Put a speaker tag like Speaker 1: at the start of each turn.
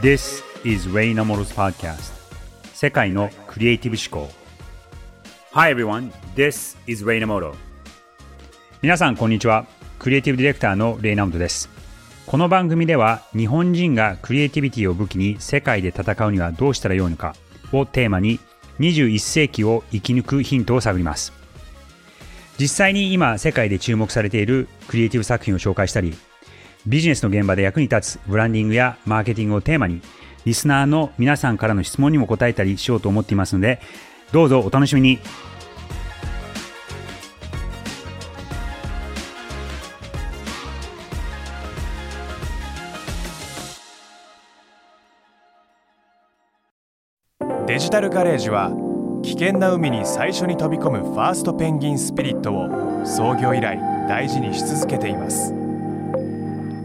Speaker 1: This is Ray Namoro's podcast. 世界のクリエイティブ思考。Hi everyone, this is Ray Namoro 皆さんこんにちは。クリエイティブディレクターのレイナモトです。この番組では日本人がクリエイティビティを武器に世界で戦うにはどうしたらよいのかをテーマに21世紀を生き抜くヒントを探ります。実際に今世界で注目されているクリエイティブ作品を紹介したりビジネスの現場で役に立つブランディングやマーケティングをテーマにリスナーの皆さんからの質問にも答えたりしようと思っていますのでどうぞお楽しみに。
Speaker 2: デジタルガレージは危険な海に最初に飛び込むファーストペンギンスピリットを創業以来大事にし続けています。